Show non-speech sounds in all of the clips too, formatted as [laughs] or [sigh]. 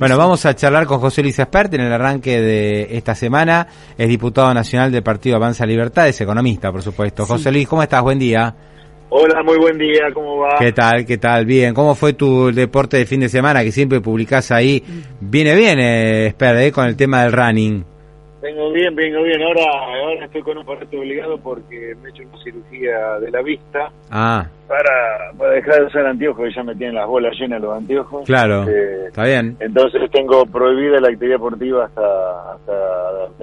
Bueno, vamos a charlar con José Luis Espert en el arranque de esta semana. Es diputado nacional del Partido Avanza Libertad, es economista, por supuesto. José Luis, ¿cómo estás? Buen día. Hola, muy buen día, ¿cómo va? ¿Qué tal? ¿Qué tal? Bien. ¿Cómo fue tu deporte de fin de semana que siempre publicás ahí? Viene bien, Espert, eh, con el tema del running. Vengo bien, vengo bien. Ahora, ahora estoy con un parate obligado porque me he hecho una cirugía de la vista. Ah. Para, para dejar de usar anteojos, que ya me tienen las bolas llenas los anteojos. Claro. Este, está bien. Entonces tengo prohibida la actividad deportiva hasta, hasta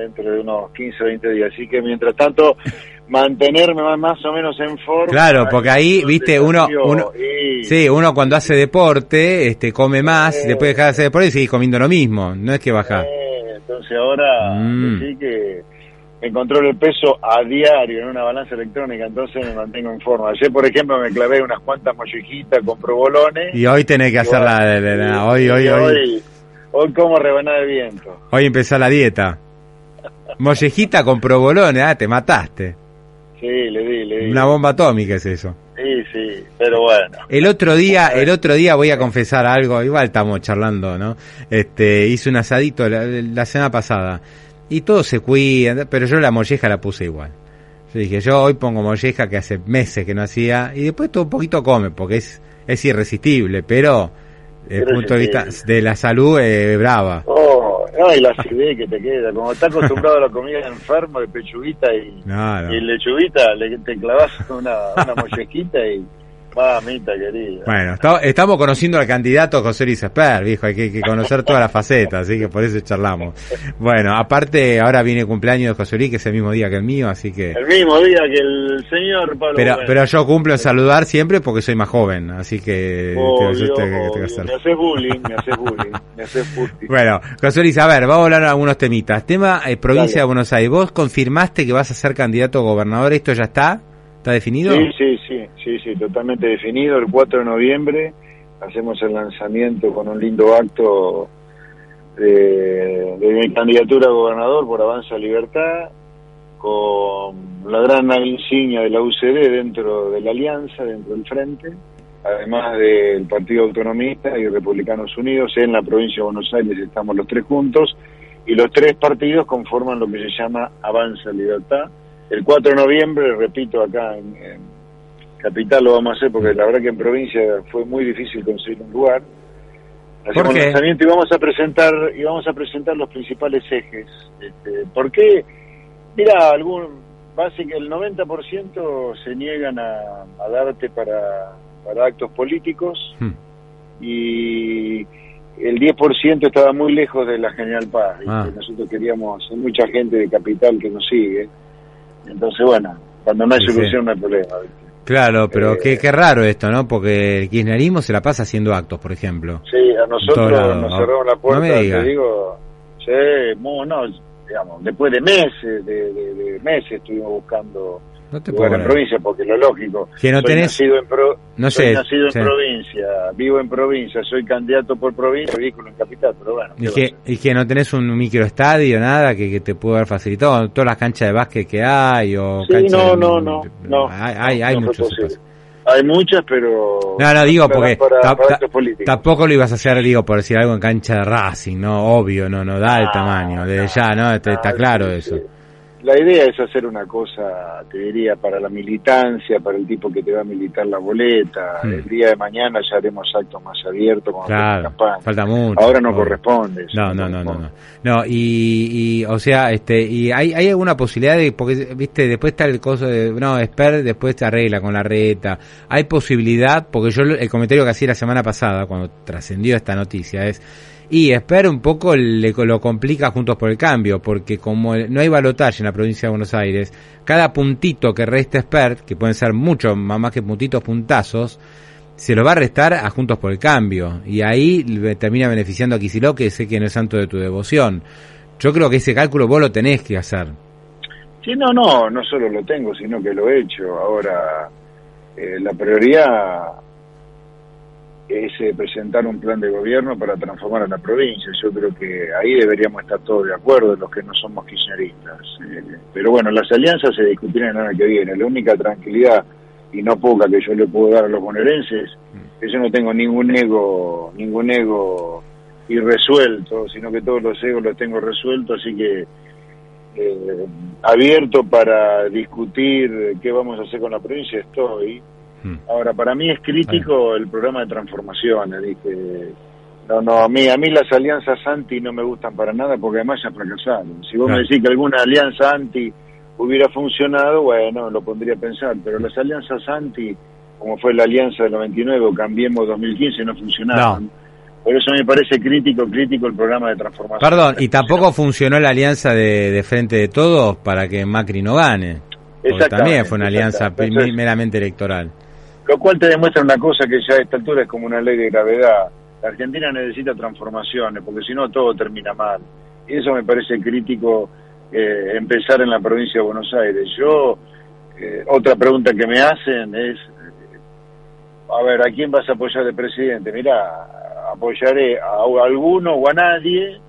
dentro de unos 15 o 20 días. Así que mientras tanto, [laughs] mantenerme más, más o menos en forma. Claro, porque ahí, viste, uno, uno y- sí, uno cuando hace deporte, este, come más, Eh. después deja de hacer deporte y sigue comiendo lo mismo. No es que baja. Eh, entonces ahora Mm. sí que me controlo el peso a diario en una balanza electrónica, entonces me mantengo en forma. Ayer, por ejemplo, me clavé unas cuantas mollejitas con provolones. Y hoy tenés que hacer la, la- la- la- hoy, y hoy, hoy, hoy, hoy como rebanada de viento. hoy empezó la dieta. Mollejita con provolone, ah, te mataste. Sí, le di, le di. Una bomba atómica es eso. Sí, sí, pero bueno. El otro día, el otro día voy a confesar algo, igual estamos charlando, ¿no? Este, hice un asadito la, la semana pasada y todos se cuidan, pero yo la molleja la puse igual. Yo dije, yo hoy pongo molleja que hace meses que no hacía y después todo un poquito come porque es es irresistible, pero desde el punto de vista de la salud eh, brava. Oh, no, y la acidez que te queda. Como estás acostumbrado a la comida enfermo de pechuguita y, No, no. y lechuguita, le, te clavas una, una mollejita y... Mamita querida. Bueno, está- estamos conociendo al candidato José Luis Esper, viejo, hay que, que conocer todas las facetas, así que por eso charlamos. Bueno, aparte, ahora viene el cumpleaños de José Luis, que es el mismo día que el mío, así que... El mismo día que el señor Pablo Pero, Bueno. pero yo cumplo en saludar siempre porque soy más joven, así que... Obvio, yo obvio. hacerlo. Me haces bullying, me haces bullying, me haces bullying. Bueno, José Luis, a ver, vamos a hablar de algunos temitas. Tema eh, provincia Dale. de Buenos Aires. ¿Vos confirmaste que vas a ser candidato a gobernador? ¿Esto ya está? ¿Está definido? Sí, sí, sí, sí, totalmente definido. El 4 de noviembre hacemos el lanzamiento con un lindo acto de, mi candidatura a gobernador por Avanza Libertad, con la gran insignia de la UCD dentro de la alianza, dentro del frente, además del Partido Autonomista y Republicanos Unidos. En la provincia de Buenos Aires estamos los tres juntos y los tres partidos conforman lo que se llama Avanza Libertad. El 4 de noviembre, repito, acá en Capital lo vamos a hacer porque la verdad que en provincia fue muy difícil conseguir un lugar. Hacemos el lanzamiento y vamos a presentar y vamos a presentar los principales ejes. Este, ¿Por qué? Mira, algún básicamente el 90% se niegan a, a darte para, para actos políticos Hmm. y el 10% estaba muy lejos de la General Paz. Ah. Nosotros queríamos, hay mucha gente de Capital que nos sigue. Entonces, bueno, cuando no hay Sí, sí. solución no hay problema. ¿viste? Claro, pero Eh, qué, qué raro esto, ¿no? Porque el kirchnerismo se la pasa haciendo actos, por ejemplo. Sí, a nosotros lados. nos cerraron la puerta, No me digas. te digo, sí, no, digamos, después de meses, de, de- de meses estuvimos buscando No te lugar puedo en provincia, porque lo lógico, Que no soy tenés- nacido en pro- No soy sé, nacido en sí. provincia, vivo en provincia, soy candidato por provincia, vehículo en capital, pero bueno. ¿qué Y que, y que no tenés un microestadio, nada, que, que te pudo haber facilitado. Todas las canchas de básquet que hay, o Sí, no, de- no, no, no. Hay, hay, hay no muchos. Hay muchas, pero... No, no, digo, porque para, ta- para ta- tampoco lo ibas a hacer, digo, por decir algo en cancha de Racing, ¿no? Obvio, no, no da el Ah, tamaño, desde no, ya, ¿no? Está, está Ah, claro sí, eso. sí. La idea es hacer una cosa, te diría, para la militancia, para el tipo que te va a militar la boleta. Hmm. El día de mañana ya haremos actos más abiertos con Claro, campaña. falta mucho. Ahora no corresponde. No, no, no, no. No, y, y, o sea, este, y hay, hay alguna posibilidad de, porque, viste, después está el coso de, no, Esper después te arregla con la reta. Hay posibilidad, porque yo el comentario que hacía la semana pasada, cuando trascendió esta noticia, es, y Esper un poco le, lo complica Juntos por el Cambio, porque como no hay balotaje en la provincia de Buenos Aires, cada puntito que resta Esper, que pueden ser mucho más que puntitos, puntazos, se lo va a restar a Juntos por el Cambio. Y ahí termina beneficiando a Kicillof, que sé que no es santo de tu devoción. Yo creo que ese cálculo vos lo tenés que hacer. Sí, no, no, no solo lo tengo, sino que lo he hecho. Ahora, eh, la prioridad es eh, presentar un plan de gobierno para transformar a la provincia. Yo creo que ahí deberíamos estar todos de acuerdo, los que no somos kirchneristas. Eh, pero bueno, las alianzas se discutirán el año que viene. La única tranquilidad y no poca que yo le puedo dar a los bonaerenses que yo no tengo ningún ego, ningún ego irresuelto, sino que todos los egos los tengo resueltos, así que eh, abierto para discutir qué vamos a hacer con la provincia estoy. Hmm. Ahora, para mí es crítico el programa de transformaciones, dije, no, no, a mí, a mí las alianzas anti no me gustan para nada porque además ya fracasaron. Si vos me decís que alguna alianza anti hubiera funcionado, bueno, lo pondría a pensar, pero las alianzas anti, como fue la alianza del 99 o Cambiemos 2015, no funcionaron. Por eso me parece crítico, crítico el programa de transformación. Perdón, y tampoco funcionó la alianza de, Frente de Todos para que Macri no gane. También fue una alianza meramente electoral. Lo cual te demuestra una cosa que ya a esta altura es como una ley de gravedad. La Argentina necesita transformaciones, porque si no todo termina mal. Y eso me parece crítico eh, empezar en la provincia de Buenos Aires. Yo, eh, otra pregunta que me hacen es, a ver, ¿a quién vas a apoyar de presidente? Mira, apoyaré a, alguno o a nadie,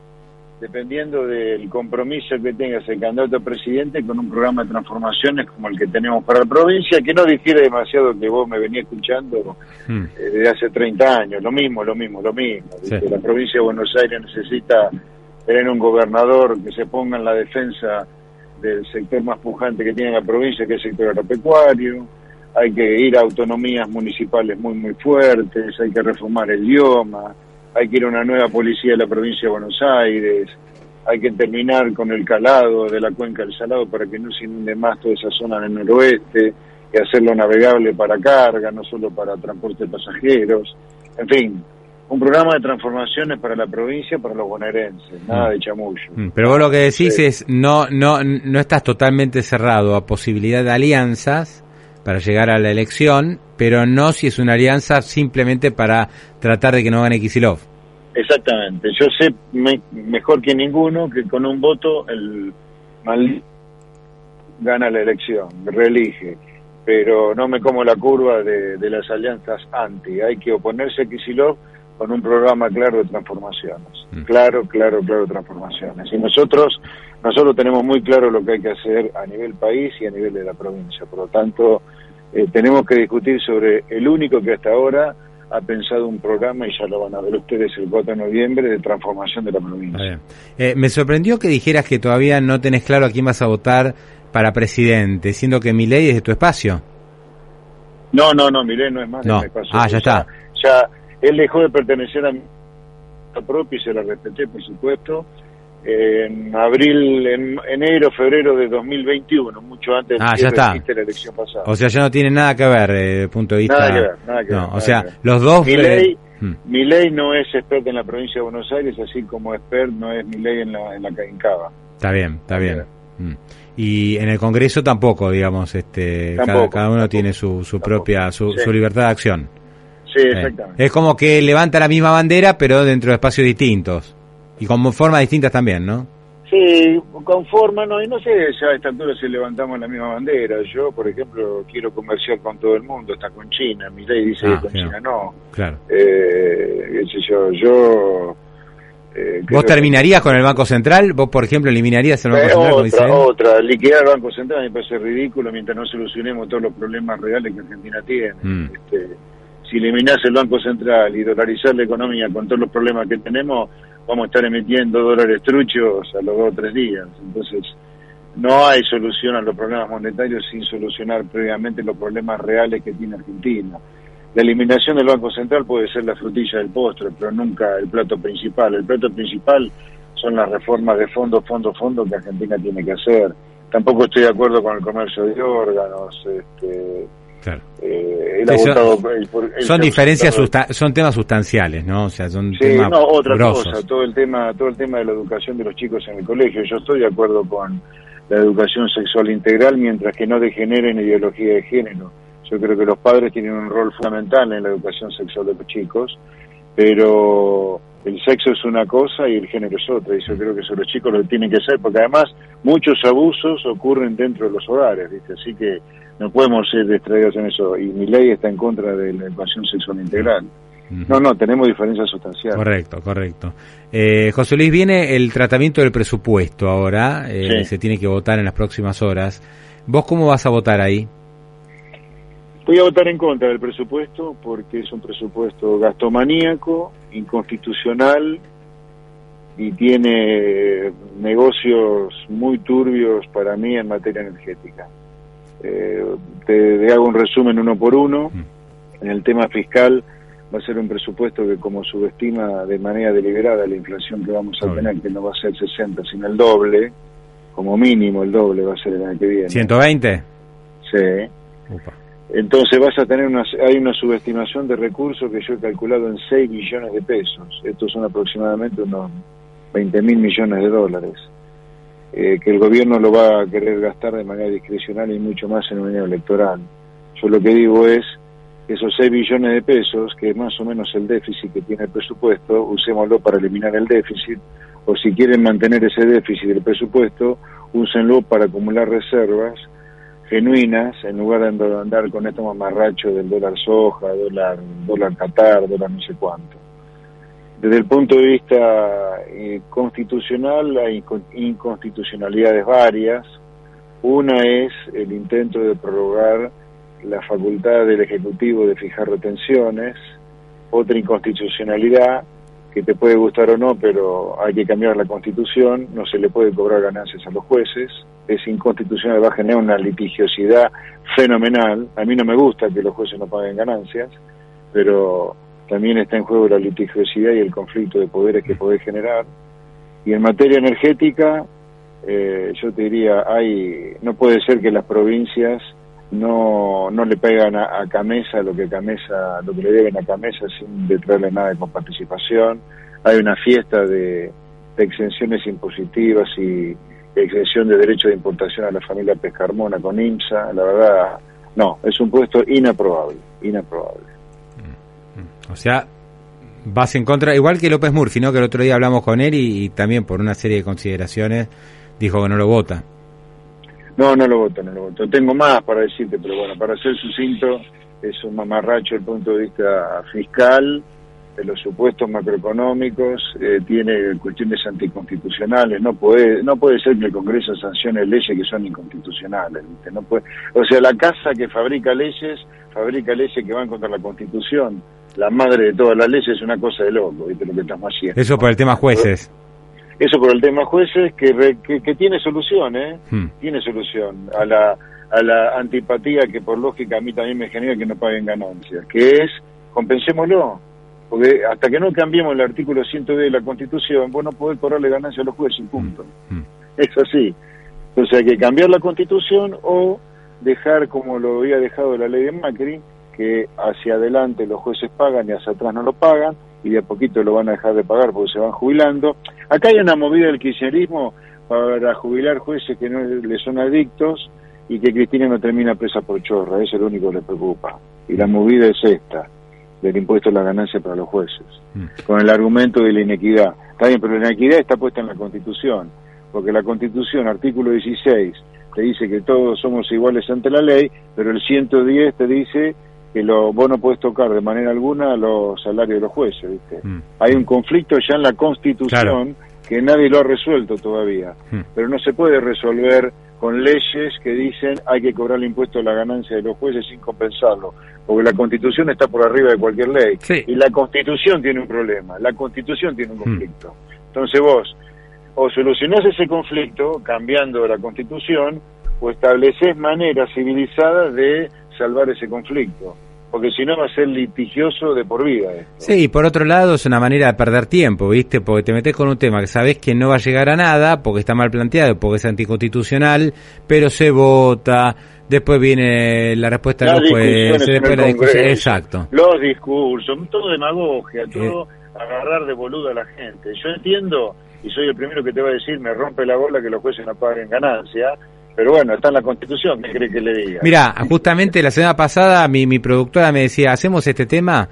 dependiendo del compromiso que tenga el candidato a presidente con un programa de transformaciones como el que tenemos para la provincia, que no difiere demasiado que vos me venía escuchando hmm. eh, desde hace 30 años. Lo mismo, lo mismo, lo mismo. La provincia de Buenos Aires necesita tener un gobernador que se ponga en la defensa del sector más pujante que tiene la provincia, que es el sector agropecuario hay que ir a autonomías municipales muy, muy fuertes, hay que reformar el idioma, hay que ir a una nueva policía de la provincia de Buenos Aires, hay que terminar con el calado de la cuenca del Salado para que no se inunde más toda esa zona del noroeste y hacerlo navegable para carga, no solo para transporte de pasajeros. En fin, un programa de transformaciones para la provincia, para los bonaerenses, nada mm. de chamullo. Mm, pero vos lo que decís es, no, no, no estás totalmente cerrado a posibilidad de alianzas, para llegar a la elección, pero no si es una alianza simplemente para tratar de que no gane Kisilov. Exactamente. Yo sé mejor que ninguno que con un voto el mal gana la elección, reelige. Pero no me como la curva de, las alianzas anti. Hay que oponerse a Kisilov con un programa claro de transformaciones. Mm. Claro, claro, claro, transformaciones. Y nosotros, nosotros tenemos muy claro lo que hay que hacer a nivel país y a nivel de la provincia. Por lo tanto, eh, tenemos que discutir sobre el único que hasta ahora ha pensado un programa, y ya lo van a ver ustedes el 4 de noviembre, de transformación de la provincia. Eh, me sorprendió que dijeras que todavía no tenés claro a quién vas a votar para presidente, siendo que mi ley es de tu espacio. No, no, no, ley no es más de mi espacio. Ah, ya está. Ya, él dejó de pertenecer a mi propia y se la respeté, por supuesto en abril, en enero, febrero de 2021, mucho antes ah, de la elección pasada. O sea, ya no tiene nada que ver eh, punto de vista. Nada que ver, nada que ver. O sea, los dos. Mi ley, hmm. mi ley no es expert en la provincia de Buenos Aires, así como expert no es mi ley en la, en la Cava. Está bien, está bien. Hmm. Y en el Congreso tampoco, digamos, este, cada, uno tiene su, su propia, su, su libertad de acción. Sí, eh, exactamente. Es como que levanta la misma bandera, pero dentro de espacios distintos. Y con formas distintas también, ¿no? Sí, con forma, no, y no sé ya a esta altura si levantamos la misma bandera. Yo, por ejemplo, quiero comerciar con todo el mundo, está con China, mi ley dice que ah, con China no. Claro. Eh, yo, yo eh, ¿Vos terminarías con el Banco Central? ¿Vos, por ejemplo, eliminarías el Banco eh, Central? Otra, otra. Liquidar el Banco Central me parece ridículo mientras no solucionemos todos los problemas reales que Argentina tiene. Mm. Este, si eliminás el Banco Central y dolarizar la economía con todos los problemas que tenemos, vamos a estar emitiendo dólares truchos a los dos o tres días. Entonces, no hay solución a los problemas monetarios sin solucionar previamente los problemas reales que tiene Argentina. La eliminación del Banco Central puede ser la frutilla del postre, pero nunca el plato principal. El plato principal son las reformas de fondo, fondo, fondo que Argentina tiene que hacer. Tampoco estoy de acuerdo con el comercio de órganos. Este, eh, son, diferencias, son temas sustanciales, ¿no? O sea, son temas no, otra cosa, todo el tema, todo el tema de la educación de los chicos en el colegio. Yo estoy de acuerdo con la educación sexual integral mientras que no degenere en ideología de género. Yo creo que los padres tienen un rol fundamental en la educación sexual de los chicos, pero el sexo es una cosa y el género es otra, y yo creo que eso los chicos lo tienen que ser, porque además muchos abusos ocurren dentro de los hogares, ¿viste? así que no podemos ser distraídos en eso, y mi ley está en contra de la educación sexual integral. No, no, tenemos diferencias sustanciales. Correcto, correcto. Eh, José Luis, viene el tratamiento del presupuesto ahora, eh, se tiene que votar en las próximas horas. ¿Vos cómo vas a votar ahí? Voy a votar en contra del presupuesto porque es un presupuesto gastomaníaco, inconstitucional y tiene negocios muy turbios para mí en materia energética. Eh, te, hago un resumen uno por uno. Mm. En el tema fiscal va a ser un presupuesto que como subestima de manera deliberada la inflación que vamos a tener, que no va a ser 60, sino el doble, como mínimo el doble va a ser el año que viene. ¿120? Sí. Entonces vas a tener una, hay una subestimación de recursos que yo he calculado en 6 millones de pesos. Estos son aproximadamente unos 20 mil millones de dólares. Eh, que el gobierno lo va a querer gastar de manera discrecional y mucho más en un año electoral. Yo lo que digo es que esos 6 billones de pesos, que es más o menos el déficit que tiene el presupuesto, usémoslo para eliminar el déficit, o si quieren mantener ese déficit del presupuesto, úsenlo para acumular reservas genuinas en lugar de andar con estos mamarrachos del dólar soja, dólar, dólar Qatar, dólar no sé cuánto. Desde el punto de vista eh, constitucional hay inconstitucionalidades varias. Una es el intento de prorrogar la facultad del Ejecutivo de fijar retenciones. Otra inconstitucionalidad que te puede gustar o no, pero hay que cambiar la constitución, no se le puede cobrar ganancias a los jueces, es inconstitucional, va a generar una litigiosidad fenomenal. A mí no me gusta que los jueces no paguen ganancias, pero también está en juego la litigiosidad y el conflicto de poderes que puede generar. Y en materia energética, eh, yo te diría, hay, no puede ser que las provincias no, no le pegan a, Camesa lo que Camesa, lo que le deben a Camesa sin traerle nada de comparticipación. Hay una fiesta de, exenciones impositivas y exención de derecho de importación a la familia Pescarmona con IMSA. La verdad, no, es un puesto inaprobable, inaprobable. O sea, vas en contra, igual que López Murphy, ¿no? Que el otro día hablamos con él y también por una serie de consideraciones dijo que no lo vota. No, no lo voto, no lo voto. Tengo más para decirte, pero bueno, para ser sucinto, es un mamarracho desde el punto de vista fiscal, de los supuestos macroeconómicos, eh, tiene cuestiones anticonstitucionales, no puede no puede ser que el Congreso sancione leyes que son inconstitucionales, No puede, o sea, la casa que fabrica leyes, fabrica leyes que van contra la Constitución. La madre de todas las leyes es una cosa de loco, ¿viste? Lo que estamos haciendo. Eso por el tema jueces. Eso por el tema jueces, que, que, tiene solución, ¿eh? Hmm. Tiene solución a la, a la antipatía que por lógica a mí también me genera que no paguen ganancias, que es, compensémoslo, porque hasta que no cambiemos el artículo 110 de la Constitución, vos no podés cobrarle ganancias a los jueces, punto. Hmm. Hmm. Es así. Entonces hay que cambiar la Constitución o dejar como lo había dejado la ley de Macri, que hacia adelante los jueces pagan y hacia atrás no lo pagan, y de a poquito lo van a dejar de pagar porque se van jubilando. Acá hay una movida del kirchnerismo para jubilar jueces que no le son adictos y que Cristina no termina presa por chorra, eso es lo único que le preocupa. Y la movida es esta, del impuesto a la ganancia para los jueces, mm. con el argumento de la inequidad. Está bien, pero la inequidad está puesta en la Constitución, porque la Constitución, artículo 16, te dice que todos somos iguales ante la ley, pero el 110 te dice que lo, vos no podés tocar de manera alguna los salarios de los jueces, ¿viste? Mm. Hay un conflicto ya en la Constitución que nadie lo ha resuelto todavía, mm. pero no se puede resolver con leyes que dicen hay que cobrar el impuesto a la ganancia de los jueces sin compensarlo, porque la Constitución está por arriba de cualquier ley y la Constitución tiene un problema, la Constitución tiene un mm. conflicto. Entonces vos o solucionás ese conflicto cambiando la Constitución o estableces maneras civilizadas de salvar ese conflicto, porque si no va a ser litigioso de por vida. Sí, y por otro lado es una manera de perder tiempo, ¿viste? Porque te metes con un tema que sabes que no va a llegar a nada, porque está mal planteado, porque es anticonstitucional, pero se vota, después viene la respuesta de los jueces, después la discusión. Exacto. Los discursos, todo demagogia, eh. todo agarrar de boludo a la gente. Yo entiendo, y soy el primero que te va a decir, me rompe la bola que los jueces no paguen ganancia, Pero bueno, está en la Constitución, ¿qué cree que le diga? Mira, justamente la semana pasada mi, mi productora me decía, ¿hacemos este tema?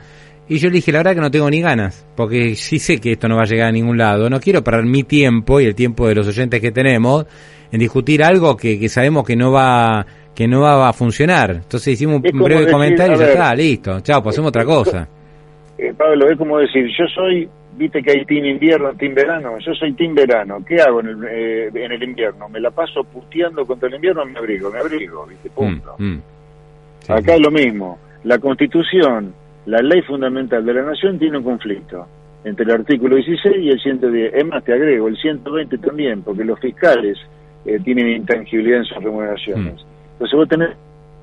Y yo le dije, la verdad que no tengo ni ganas, porque sí sé que esto no va a llegar a ningún lado. No quiero perder mi tiempo y el tiempo de los oyentes que tenemos en discutir algo que, que sabemos que no va que no va a funcionar. Entonces hicimos un breve comentario y ya está, listo. Chao, pasemos otra cosa. Eh, Pablo, es como decir, yo soy viste que hay team invierno, team verano, yo soy team verano, ¿qué hago en el, eh, en el invierno? Me la paso puteando contra el invierno, me abrigo, me abrigo, viste, punto. Mm, mm. Acá es lo mismo, la constitución, la ley fundamental de la nación tiene un conflicto entre el artículo 16 y el 110, es más, te agrego, el 120 también, porque los fiscales eh, tienen intangibilidad en sus remuneraciones. Mm. Entonces vos tenés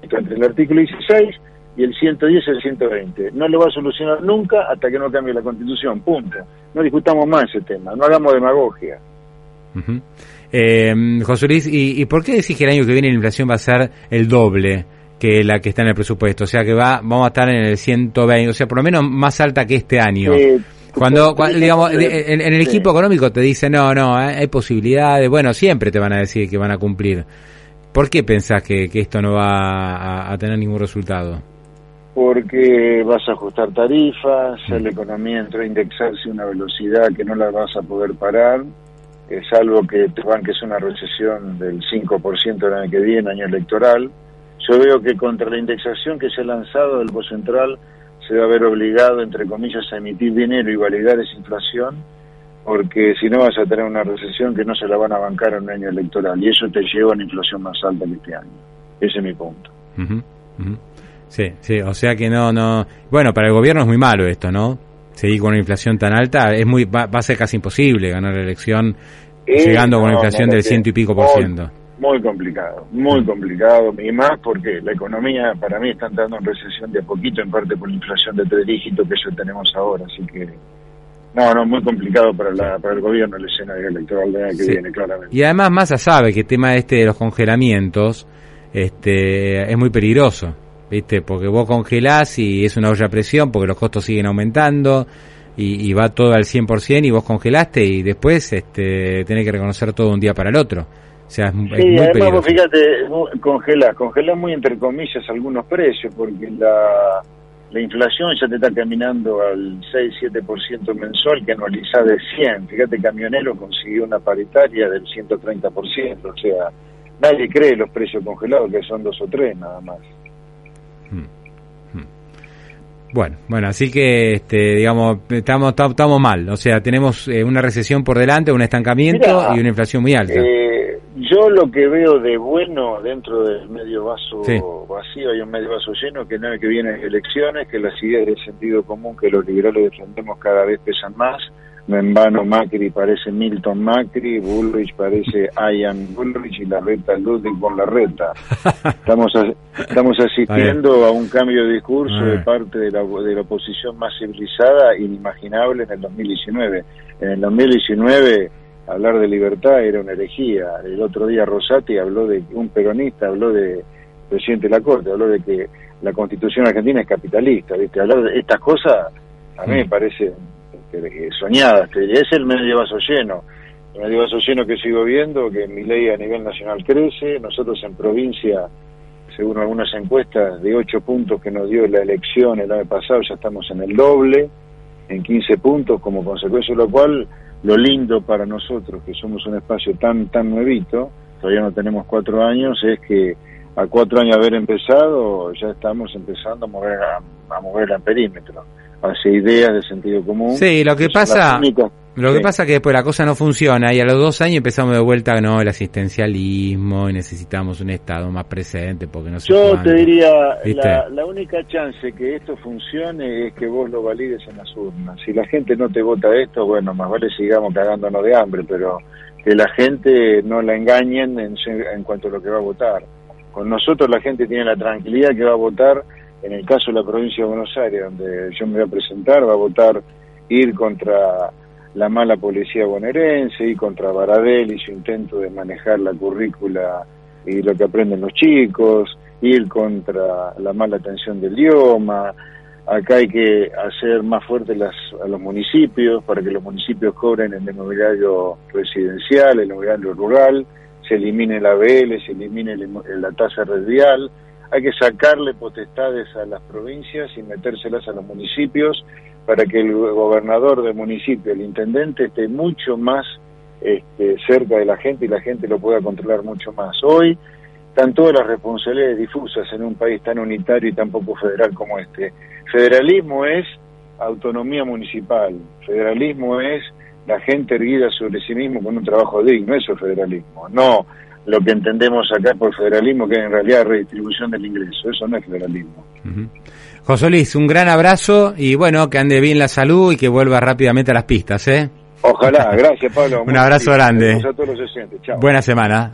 entre el artículo 16 y el 110 y el 120. No lo va a solucionar nunca hasta que no cambie la constitución, punto. No discutamos más ese tema, no hagamos demagogia. eh, José Luis, ¿y, por qué decís que el año que viene la inflación va a ser el doble que la que está en el presupuesto? O sea que va, vamos a estar en el 120, o sea, por lo menos más alta que este año. cuando, digamos, en, el equipo económico te dicen, no, no, hay posibilidades, bueno, siempre te van a decir que van a cumplir. ¿Por qué pensás que, esto no va a tener ningún resultado? Porque vas a ajustar tarifas, la economía entró a indexarse a una velocidad que no la vas a poder parar, es algo que te van que es una recesión del 5% el año que viene, año electoral. Yo veo que contra la indexación que se ha lanzado del Banco Central se va a ver obligado, entre comillas, a emitir dinero y validar esa inflación, porque si no vas a tener una recesión que no se la van a bancar en un año electoral, y eso te lleva a una inflación más alta que este año. Ese es mi punto. Sí, sí, o sea que no, no. Bueno, para el gobierno es muy malo esto, ¿no? Seguir con una inflación tan alta es muy, va, a ser casi imposible ganar la elección llegando con una inflación del ciento y pico por ciento. Muy complicado, muy mm. complicado, y más porque la economía para mí está entrando en recesión de a poquito, en parte por la inflación de tres dígitos que eso tenemos ahora, así que no, no, muy complicado para, la, para el gobierno el escenario electoral de que viene, claramente. Y además Massa sabe que el tema este de los congelamientos este, es muy peligroso. ¿Viste? Porque vos congelás y es una olla a presión porque los costos siguen aumentando y, va todo al 100% y vos congelaste y después este, tenés que reconocer todo un día para el otro. O sea, es, muy además vos fíjate, congelás, congelás muy entre comillas algunos precios porque la, la inflación ya te está caminando al 6-7% mensual que anualizás de 100. Fíjate, Camionero consiguió una paritaria del 130%, o sea, nadie cree los precios congelados que son dos o tres nada más. Bueno, bueno, así que, este, digamos, estamos, estamos mal. O sea, tenemos eh, una recesión por delante, un estancamiento y una inflación muy alta. Eh, yo lo que veo de bueno dentro del medio vaso vacío y un medio vaso lleno, que no es que vienen elecciones, que las ideas de sentido común que los liberales defendemos cada vez pesan más no en vano Macri parece Milton Macri, Bullrich parece Ian Bullrich y la reta Ludwig con la reta. Estamos, estamos asistiendo a un cambio de discurso de parte de la, de la oposición más civilizada inimaginable en el 2019. En el 2019 hablar de libertad era una herejía. El otro día Rosati habló de, un peronista habló de presidente de la Corte, habló de que la constitución argentina es capitalista, ¿viste? Hablar de estas cosas a mí me parece soñada, es el medio vaso lleno, el medio vaso lleno que sigo viendo, que mi ley a nivel nacional crece, nosotros en provincia, según algunas encuestas, de 8 puntos que nos dio la elección el año pasado, ya estamos en el doble, en 15 puntos, como consecuencia de lo cual, lo lindo para nosotros, que somos un espacio tan, tan nuevito, todavía no tenemos cuatro años, es que a cuatro años de haber empezado, ya estamos empezando a mover a, a mover el perímetro hacia ideas de sentido común. Sí, lo que pasa, lo que pasa que después la cosa no funciona y a los dos años empezamos de vuelta, no, el asistencialismo y necesitamos un Estado más presente porque no Yo te diría, la, la, única chance que esto funcione es que vos lo valides en las urnas. Si la gente no te vota esto, bueno, más vale sigamos cagándonos de hambre, pero que la gente no la engañen en, en cuanto a lo que va a votar. Con nosotros la gente tiene la tranquilidad que va a votar en el caso de la provincia de Buenos Aires, donde yo me voy a presentar, va a votar ir contra la mala policía bonaerense, ir contra Baradel y su intento de manejar la currícula y lo que aprenden los chicos, ir contra la mala atención del idioma. Acá hay que hacer más fuertes las, a los municipios para que los municipios cobren el mobiliario residencial, el mobiliario rural, se elimine la BL, se elimine la tasa radial, hay que sacarle potestades a las provincias y metérselas a los municipios para que el gobernador del municipio, el intendente, esté mucho más este, cerca de la gente y la gente lo pueda controlar mucho más. Hoy están todas las responsabilidades difusas en un país tan unitario y tan poco federal como este. Federalismo es autonomía municipal, federalismo es la gente erguida sobre sí mismo con un trabajo digno, eso es federalismo, no lo que entendemos acá por federalismo, que es en realidad redistribución del ingreso, eso no es federalismo. José Luis, un gran abrazo y bueno, que ande bien la salud y que vuelva rápidamente a las pistas, ¿eh? Ojalá, [laughs] gracias Pablo. un abrazo grande. Chao. Buena semana.